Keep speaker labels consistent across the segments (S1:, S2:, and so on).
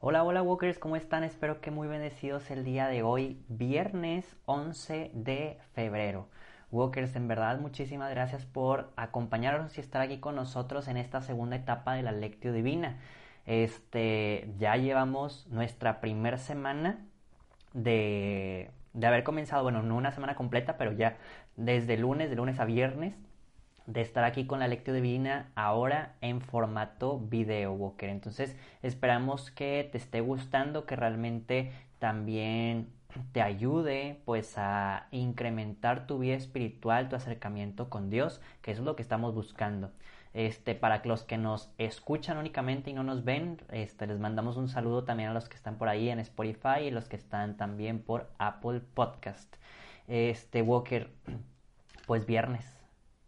S1: Hola, hola Walkers, ¿cómo están? Espero que muy bendecidos el día de hoy, viernes 11 de febrero. Walkers, en verdad, muchísimas gracias por acompañarnos y estar aquí con nosotros en esta segunda etapa de la Lectio Divina. Este, ya llevamos nuestra primera semana de, de haber comenzado, bueno, no una semana completa, pero ya desde lunes, de lunes a viernes, de estar aquí con la lectura divina ahora en formato video, Walker. Entonces esperamos que te esté gustando, que realmente también te ayude pues a incrementar tu vida espiritual, tu acercamiento con Dios, que eso es lo que estamos buscando. Este, para los que nos escuchan únicamente y no nos ven, este, les mandamos un saludo también a los que están por ahí en Spotify y los que están también por Apple Podcast. Este, Walker, pues viernes,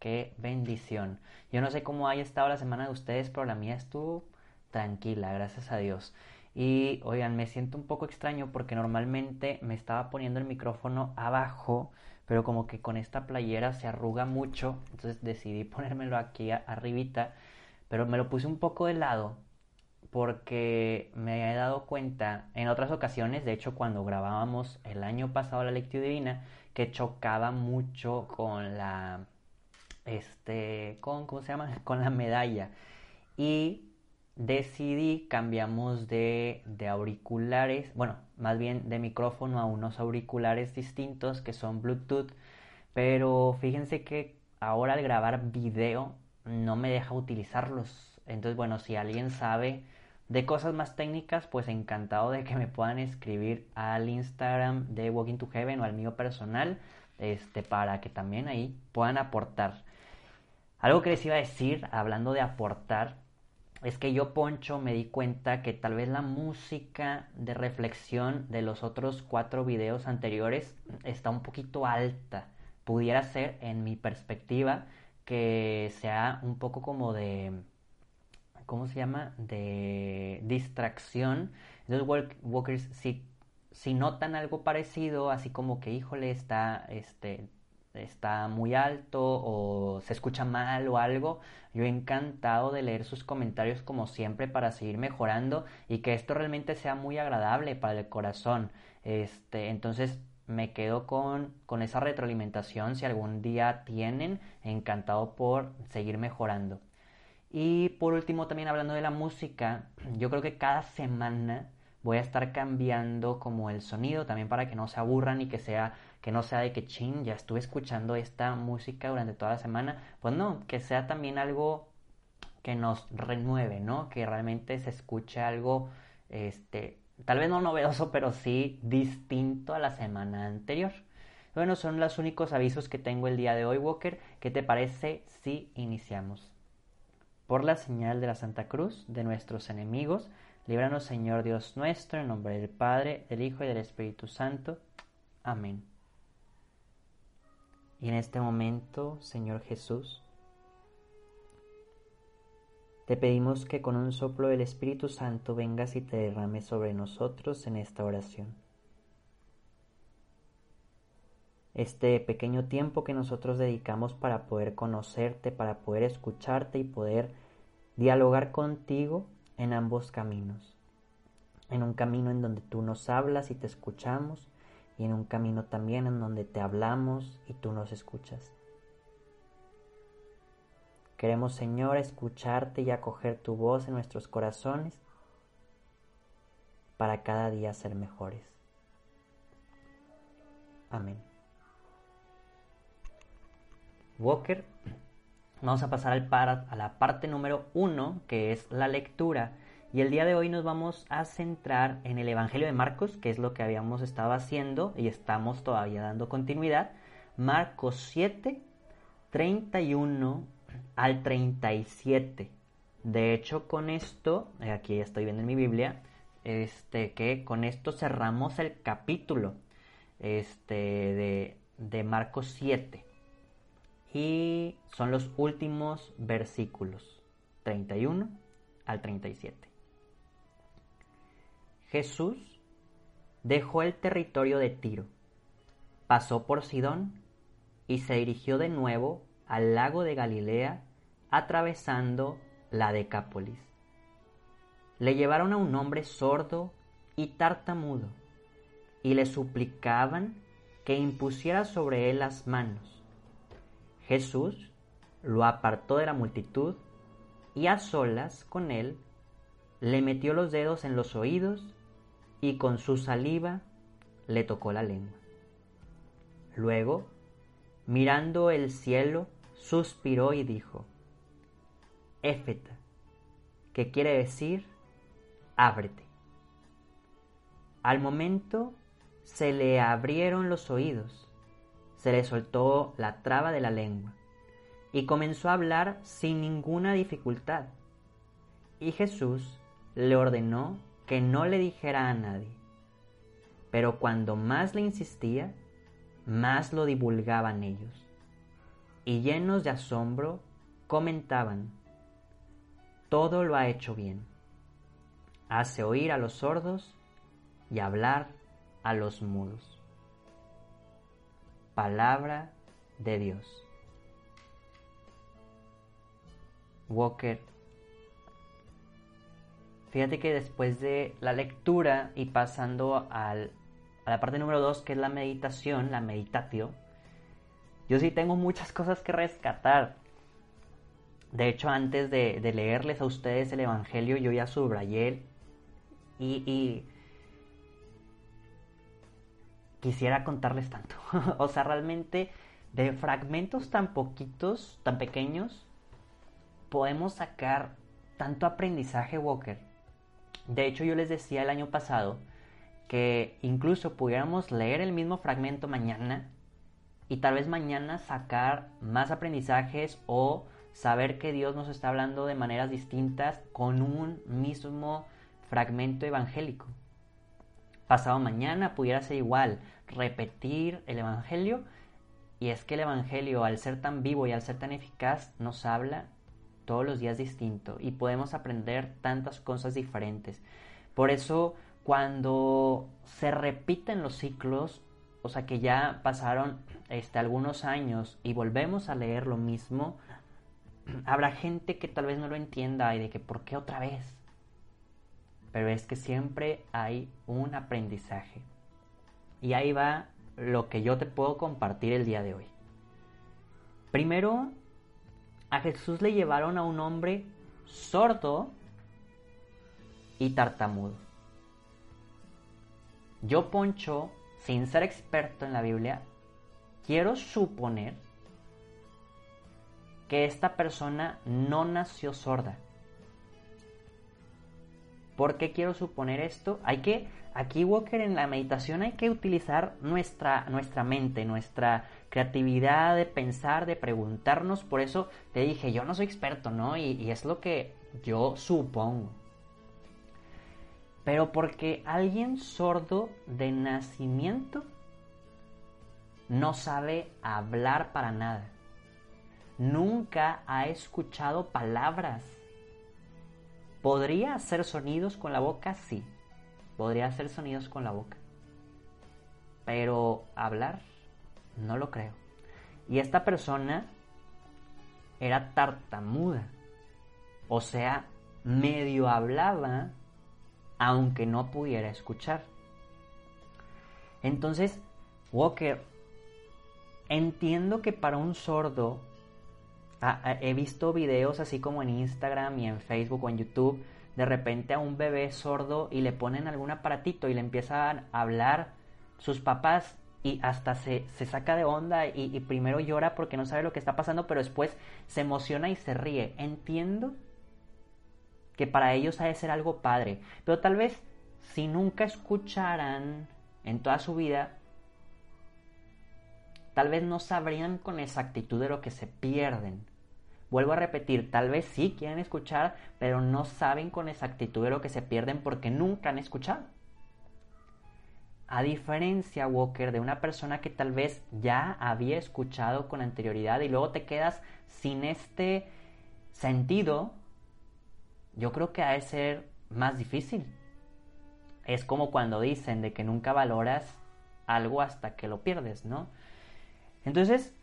S1: Qué bendición. Yo no sé cómo haya estado la semana de ustedes, pero la mía estuvo tranquila, gracias a Dios. Y oigan, me siento un poco extraño porque normalmente me estaba poniendo el micrófono abajo, pero como que con esta playera se arruga mucho, entonces decidí ponérmelo aquí arribita, pero me lo puse un poco de lado porque me he dado cuenta en otras ocasiones, de hecho cuando grabábamos el año pasado la lectura divina, que chocaba mucho con la este, con, ¿cómo se llama? Con la medalla. Y decidí, cambiamos de, de auriculares, bueno, más bien de micrófono a unos auriculares distintos que son Bluetooth. Pero fíjense que ahora al grabar video no me deja utilizarlos. Entonces, bueno, si alguien sabe de cosas más técnicas, pues encantado de que me puedan escribir al Instagram de Walking to Heaven o al mío personal, este, para que también ahí puedan aportar. Algo que les iba a decir, hablando de aportar, es que yo, Poncho, me di cuenta que tal vez la música de reflexión de los otros cuatro videos anteriores está un poquito alta. Pudiera ser, en mi perspectiva, que sea un poco como de... ¿Cómo se llama? De distracción. Entonces, Walkers, si, si notan algo parecido, así como que, híjole, está este, está muy alto o se escucha mal o algo, yo he encantado de leer sus comentarios como siempre para seguir mejorando y que esto realmente sea muy agradable para el corazón. Este, entonces me quedo con, con esa retroalimentación si algún día tienen, encantado por seguir mejorando. Y por último también hablando de la música, yo creo que cada semana voy a estar cambiando como el sonido también para que no se aburran y que sea que no sea de que ching, ya estuve escuchando esta música durante toda la semana, pues no, que sea también algo que nos renueve, ¿no? Que realmente se escuche algo este tal vez no novedoso, pero sí distinto a la semana anterior. Bueno, son los únicos avisos que tengo el día de hoy, Walker. ¿Qué te parece si iniciamos? Por la señal de la Santa Cruz de nuestros enemigos, Líbranos, Señor Dios nuestro, en nombre del Padre, del Hijo y del Espíritu Santo. Amén. Y en este momento, Señor Jesús, te pedimos que con un soplo del Espíritu Santo vengas y te derrames sobre nosotros en esta oración. Este pequeño tiempo que nosotros dedicamos para poder conocerte, para poder escucharte y poder dialogar contigo, en ambos caminos. En un camino en donde tú nos hablas y te escuchamos y en un camino también en donde te hablamos y tú nos escuchas. Queremos, Señor, escucharte y acoger tu voz en nuestros corazones para cada día ser mejores. Amén. Walker Vamos a pasar al a la parte número uno, que es la lectura. Y el día de hoy nos vamos a centrar en el Evangelio de Marcos, que es lo que habíamos estado haciendo y estamos todavía dando continuidad. Marcos 7, 31 al 37. De hecho, con esto, aquí estoy viendo en mi Biblia, este, que con esto cerramos el capítulo este, de, de Marcos 7 y son los últimos versículos 31 al 37. Jesús dejó el territorio de Tiro, pasó por Sidón y se dirigió de nuevo al lago de Galilea atravesando la Decápolis. le llevaron a un hombre sordo y tartamudo, y le suplicaban que impusiera sobre él las manos. Jesús lo apartó de la multitud y a solas con él le metió los dedos en los oídos y con su saliva le tocó la lengua. Luego, mirando el cielo, suspiró y dijo, Éfeta, que quiere decir, ábrete. Al momento se le abrieron los oídos, se le soltó la traba de la lengua y comenzó a hablar sin ninguna dificultad. Y Jesús le ordenó que no le dijera a nadie. Pero cuando más le insistía, más lo divulgaban ellos. Y llenos de asombro, comentaban, todo lo ha hecho bien. Hace oír a los sordos y hablar a los mudos. Palabra de Dios. Walker Fíjate que después de la lectura y pasando al, a la parte número 2, que es la meditación, la meditatio, yo sí tengo muchas cosas que rescatar. De hecho, antes de, leerles a ustedes el Evangelio, yo ya subrayé y, y quisiera contarles tanto. o sea, realmente de fragmentos tan poquitos, tan pequeños, podemos sacar tanto aprendizaje, Walker. De hecho, yo les decía el año pasado que incluso pudiéramos leer el mismo fragmento mañana y tal vez mañana sacar más aprendizajes o saber que Dios nos está hablando de maneras distintas con un mismo fragmento evangélico. Pasado mañana pudiera ser igual, repetir el Evangelio y es que el Evangelio al ser tan vivo y al ser tan eficaz nos habla todos los días distinto y podemos aprender tantas cosas diferentes. Por eso cuando se repiten los ciclos, o sea que ya pasaron este, algunos años y volvemos a leer lo mismo, habrá gente que tal vez no lo entienda y de que ¿por qué otra vez? Pero es que siempre hay un aprendizaje. Y ahí va lo que yo te puedo compartir el día de hoy. Primero, a Jesús le llevaron a un hombre sordo y tartamudo. Yo, Poncho, sin ser experto en la Biblia, quiero suponer que esta persona no nació sorda. ¿Por qué quiero suponer esto? Hay que, aquí Walker en la meditación hay que utilizar nuestra, nuestra mente, nuestra creatividad de pensar, de preguntarnos. Por eso te dije, yo no soy experto, ¿no? Y, es lo que yo supongo. Pero porque alguien sordo de nacimiento no sabe hablar para nada. Nunca ha escuchado palabras. ¿Podría hacer sonidos con la boca? Sí. Podría hacer sonidos con la boca. Pero hablar no lo creo. Y esta persona era tartamuda. O sea, medio hablaba aunque no pudiera escuchar. Entonces, Walker, entiendo que para un sordo, ah, ah, he visto videos así como en Instagram y en Facebook o en YouTube, de repente a un bebé sordo y le ponen algún aparatito y le empiezan a hablar sus papás y hasta se, saca de onda y, y, primero llora porque no sabe lo que está pasando, pero después se emociona y se ríe. Entiendo que para ellos ha de ser algo padre, pero tal vez si nunca escucharan en toda su vida, tal vez no sabrían con exactitud de lo que se pierden. Vuelvo a repetir, tal vez sí quieren escuchar, pero no saben con exactitud de lo que se pierden porque nunca han escuchado. A diferencia, Walker, de una persona que tal vez ya había escuchado con anterioridad y luego te quedas sin este sentido, yo creo que ha de ser más difícil. Es como cuando dicen de que nunca valoras algo hasta que lo pierdes, ¿no? Entonces,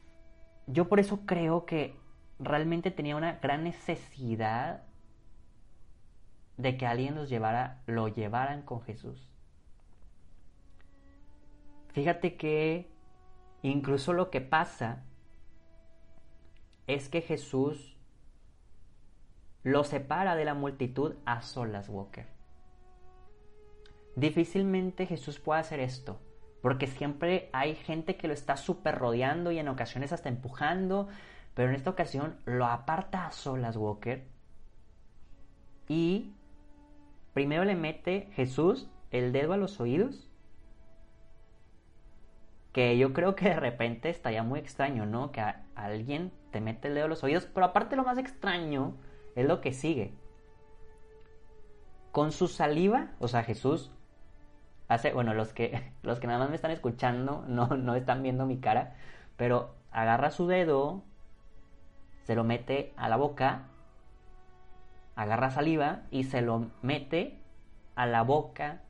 S1: yo por eso creo que realmente tenía una gran necesidad de que alguien los llevara, lo llevaran con Jesús. Fíjate que incluso lo que pasa es que Jesús lo separa de la multitud a solas, Walker. Difícilmente Jesús puede hacer esto, porque siempre hay gente que lo está súper rodeando y en ocasiones hasta empujando, pero en esta ocasión lo aparta a solas, Walker. Y primero le mete Jesús el dedo a los oídos, que yo creo que de repente estaría muy extraño, ¿no? Que alguien te mete el dedo a los oídos, pero aparte lo más extraño es lo que sigue. Con su saliva, o sea, Jesús hace, bueno, los que, los que nada más me están escuchando no, no están viendo mi cara, pero agarra su dedo, se lo mete a la boca, agarra saliva y se lo mete a la boca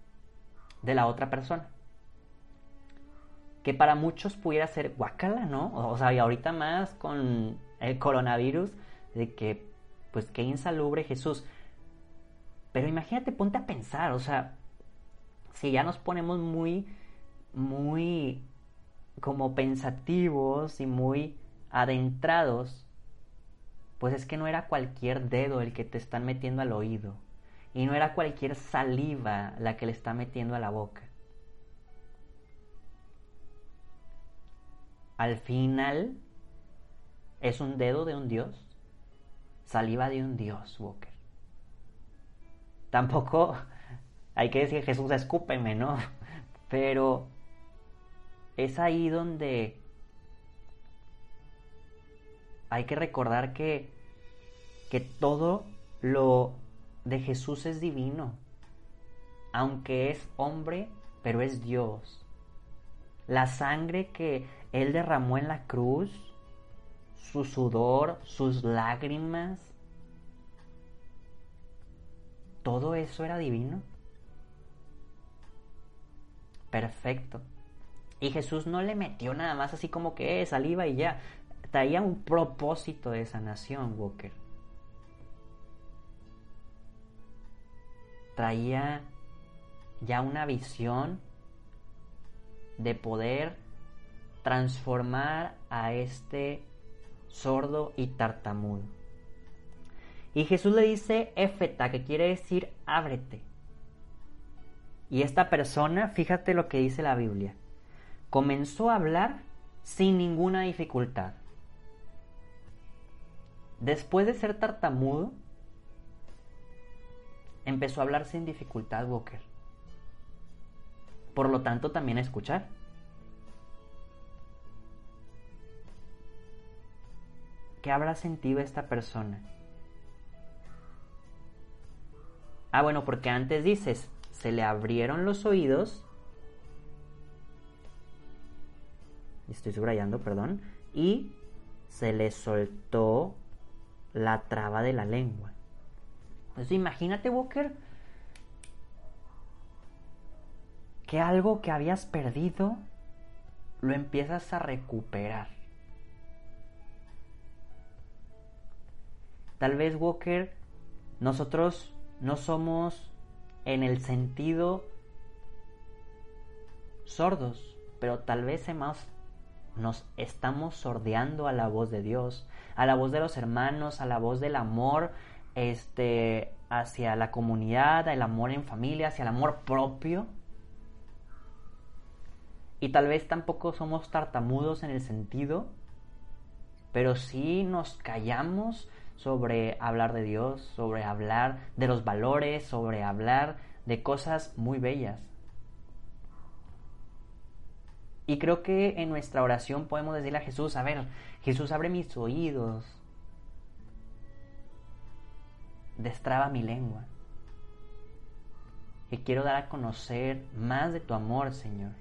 S1: de la otra persona. Que para muchos pudiera ser guacala, ¿no? O sea, y ahorita más con el coronavirus, de que, pues, qué insalubre Jesús. Pero imagínate, ponte a pensar, o sea, si ya nos ponemos muy, muy como pensativos y muy adentrados, pues es que no era cualquier dedo el que te están metiendo al oído y no era cualquier saliva la que le está metiendo a la boca. Al final es un dedo de un dios, saliva de un dios, Walker. Tampoco hay que decir Jesús escúpeme, ¿no? Pero es ahí donde hay que recordar que, que todo lo de Jesús es divino, aunque es hombre, pero es Dios. La sangre que Él derramó en la cruz, su sudor, sus lágrimas, todo eso era divino perfecto. Y Jesús no le metió nada más así como que saliva y ya. Traía un propósito de sanación, Walker. Traía ya una visión de poder transformar a este sordo y tartamudo. Y Jesús le dice Éfeta, que quiere decir ábrete. Y esta persona, fíjate lo que dice la Biblia, comenzó a hablar sin ninguna dificultad. Después de ser tartamudo, empezó a hablar sin dificultad Walker. Por lo tanto, también a escuchar. ¿Qué habrá sentido esta persona? Ah, bueno, porque antes dices, se le abrieron los oídos. Estoy subrayando, perdón. Y se le soltó la traba de la lengua. Entonces imagínate, Walker, que algo que habías perdido lo empiezas a recuperar. Tal vez, Walker, nosotros no somos en el sentido sordos, pero tal vez hemos, nos estamos sordeando a la voz de Dios, a la voz de los hermanos, a la voz del amor este, hacia la comunidad, el amor en familia, hacia el amor propio. Y tal vez tampoco somos tartamudos en el sentido, pero sí nos callamos sobre hablar de Dios, sobre hablar de los valores, sobre hablar de cosas muy bellas. Y creo que en nuestra oración podemos decirle a Jesús, a ver, Jesús abre mis oídos, destraba mi lengua, que quiero dar a conocer más de tu amor, Señor.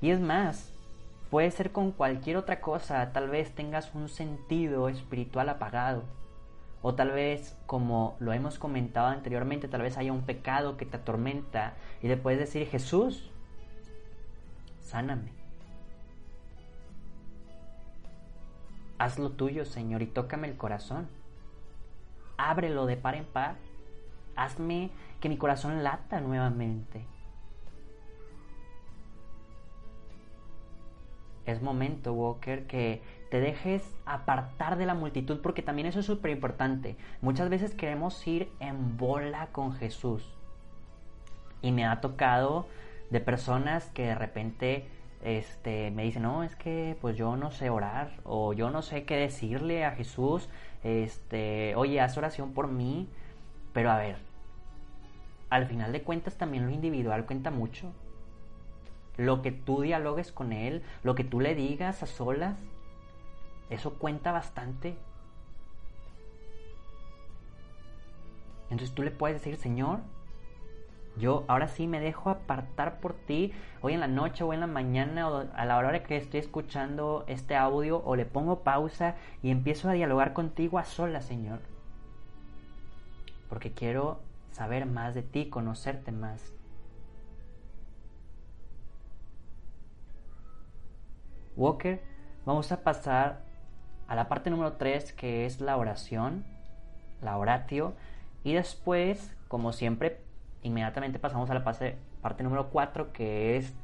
S1: Y es más, Puede ser con cualquier otra cosa, tal vez tengas un sentido espiritual apagado. O tal vez, como lo hemos comentado anteriormente, tal vez haya un pecado que te atormenta y le puedes decir, Jesús, sáname. Haz lo tuyo, Señor, y tócame el corazón. Ábrelo de par en par hazme que mi corazón lata nuevamente. Es momento, Walker, que te dejes apartar de la multitud porque también eso es súper importante. Muchas veces queremos ir en bola con Jesús. Y me ha tocado de personas que de repente este, me dicen, no, es que pues yo no sé orar o yo no sé qué decirle a Jesús, este, oye, haz oración por mí, pero a ver, al final de cuentas también lo individual cuenta mucho. Lo que tú dialogues con Él, lo que tú le digas a solas, eso cuenta bastante. Entonces tú le puedes decir, Señor, yo ahora sí me dejo apartar por ti, hoy en la noche o en la mañana o a la hora que estoy escuchando este audio o le pongo pausa y empiezo a dialogar contigo a solas, Señor. Porque quiero saber más de ti, conocerte más. Walker, vamos a pasar a la parte número 3 que es la oración, la oratio, y después, como siempre, inmediatamente pasamos a la parte, número 4 que es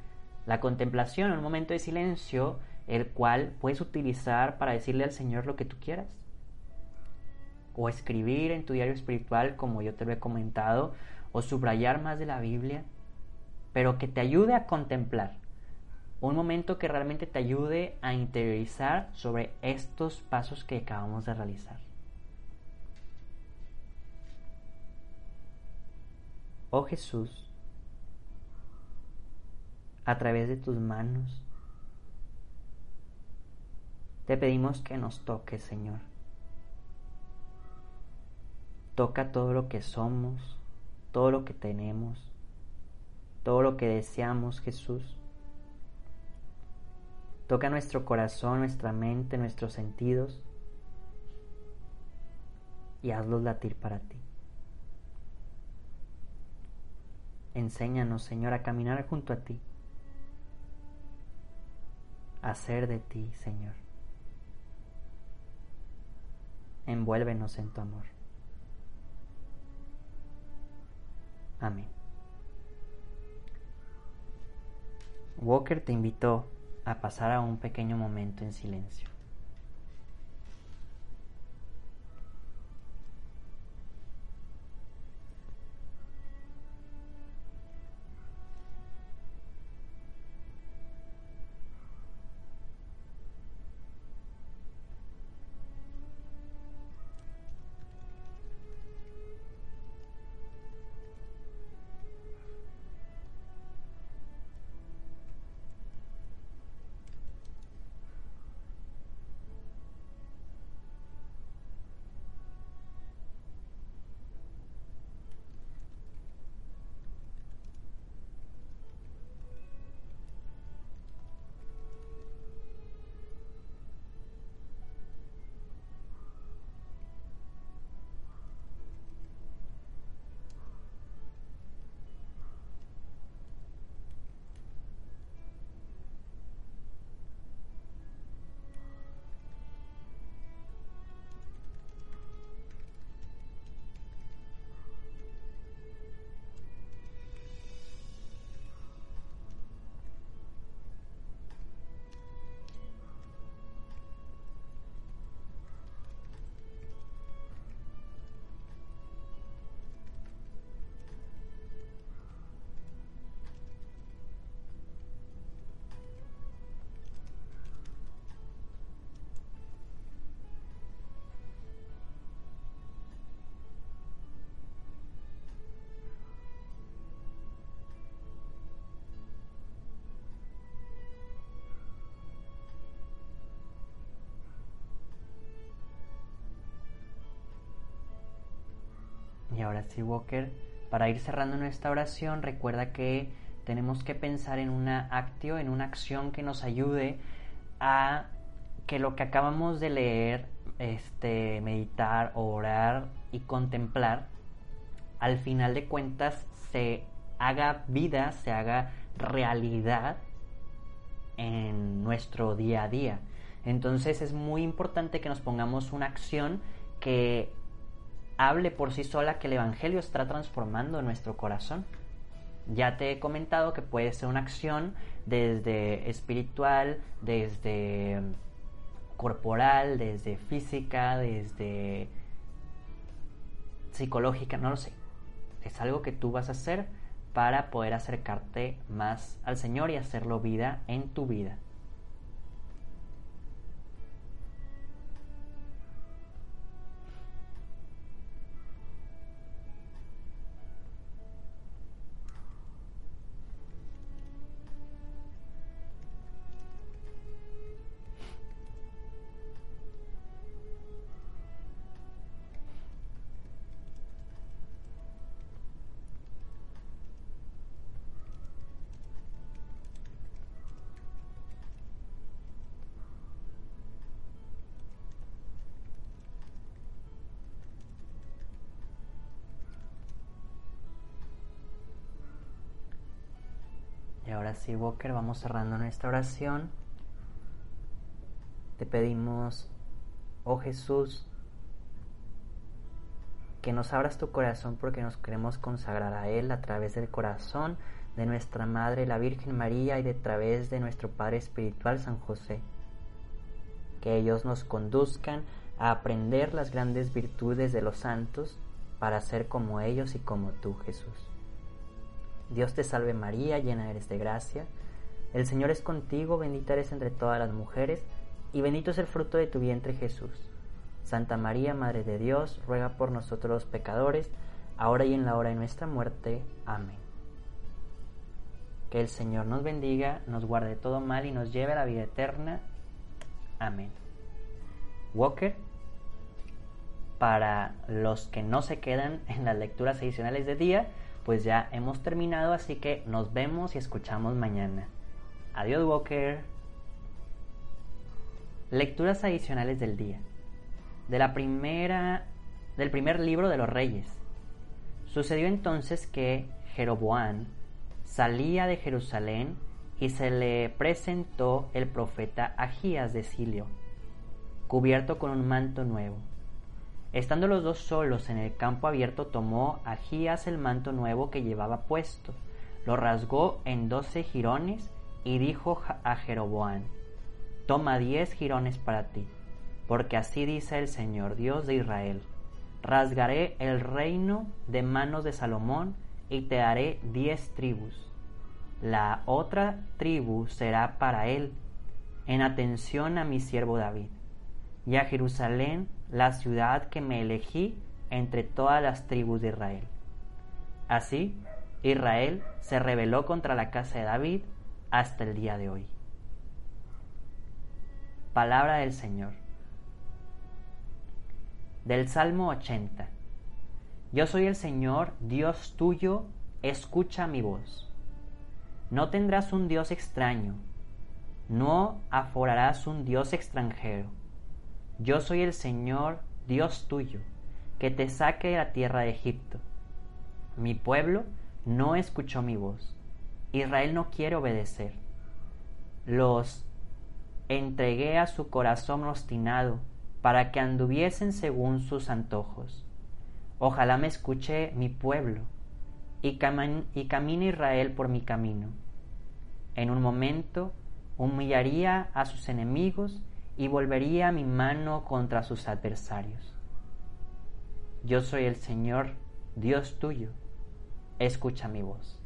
S1: la contemplación, un momento de silencio, el cual puedes utilizar para decirle al Señor lo que tú quieras. O escribir en tu diario espiritual, como yo te lo he comentado, o subrayar más de la Biblia, pero que te ayude a contemplar un momento que realmente te ayude a interiorizar sobre estos pasos que acabamos de realizar. Oh Jesús, a través de tus manos, te pedimos que nos toques, Señor. Toca todo lo que somos, todo lo que tenemos, todo lo que deseamos, Jesús. Toca nuestro corazón, nuestra mente, nuestros sentidos y hazlos latir para ti. Enséñanos, Señor, a caminar junto a ti, a ser de ti, Señor. Envuélvenos en tu amor. Amén. Walker te invitó a pasar a un pequeño momento en silencio. Y ahora sí, Walker, para ir cerrando nuestra oración, recuerda que tenemos que pensar en una actio, en una acción que nos ayude a que lo que acabamos de leer, este, meditar, orar y contemplar, al final de cuentas se haga vida, se haga realidad en nuestro día a día. Entonces es muy importante que nos pongamos una acción que hable por sí sola que el Evangelio está transformando nuestro corazón. Ya te he comentado que puede ser una acción desde espiritual, desde corporal, desde física, desde psicológica, no lo sé. Es algo que tú vas a hacer para poder acercarte más al Señor y hacerlo vida en tu vida. Y ahora sí, Walker, vamos cerrando nuestra oración. Te pedimos, oh Jesús, que nos abras tu corazón porque nos queremos consagrar a Él a través del corazón de nuestra Madre la Virgen María y de través de nuestro Padre Espiritual San José. Que ellos nos conduzcan a aprender las grandes virtudes de los santos para ser como ellos y como tú, Jesús. Dios te salve María, llena eres de gracia. El Señor es contigo, bendita eres entre todas las mujeres, y bendito es el fruto de tu vientre Jesús. Santa María, Madre de Dios, ruega por nosotros los pecadores, ahora y en la hora de nuestra muerte. Amén. Que el Señor nos bendiga, nos guarde todo mal y nos lleve a la vida eterna. Amén. Walker, para los que no se quedan en las lecturas adicionales de día, pues ya hemos terminado, así que nos vemos y escuchamos mañana. Adiós Walker. Lecturas adicionales del día. De la primera del primer libro de los reyes. Sucedió entonces que Jeroboam salía de Jerusalén y se le presentó el profeta Agías de Silio, cubierto con un manto nuevo Estando los dos solos en el campo abierto, tomó Agías el manto nuevo que llevaba puesto, lo rasgó en doce jirones y dijo a Jeroboam, Toma diez jirones para ti, porque así dice el Señor Dios de Israel, rasgaré el reino de manos de Salomón y te daré diez tribus. La otra tribu será para él, en atención a mi siervo David. Y a Jerusalén la ciudad que me elegí entre todas las tribus de Israel. Así, Israel se rebeló contra la casa de David hasta el día de hoy. Palabra del Señor. Del Salmo 80. Yo soy el Señor, Dios tuyo, escucha mi voz. No tendrás un Dios extraño, no aforarás un Dios extranjero yo soy el Señor, Dios tuyo, que te saque de la tierra de Egipto. Mi pueblo no escuchó mi voz. Israel no quiere obedecer. Los entregué a su corazón obstinado para que anduviesen según sus antojos. Ojalá me escuche mi pueblo y, y camine Israel por mi camino. En un momento humillaría a sus enemigos y volvería mi mano contra sus adversarios. Yo soy el Señor, Dios tuyo, escucha mi voz.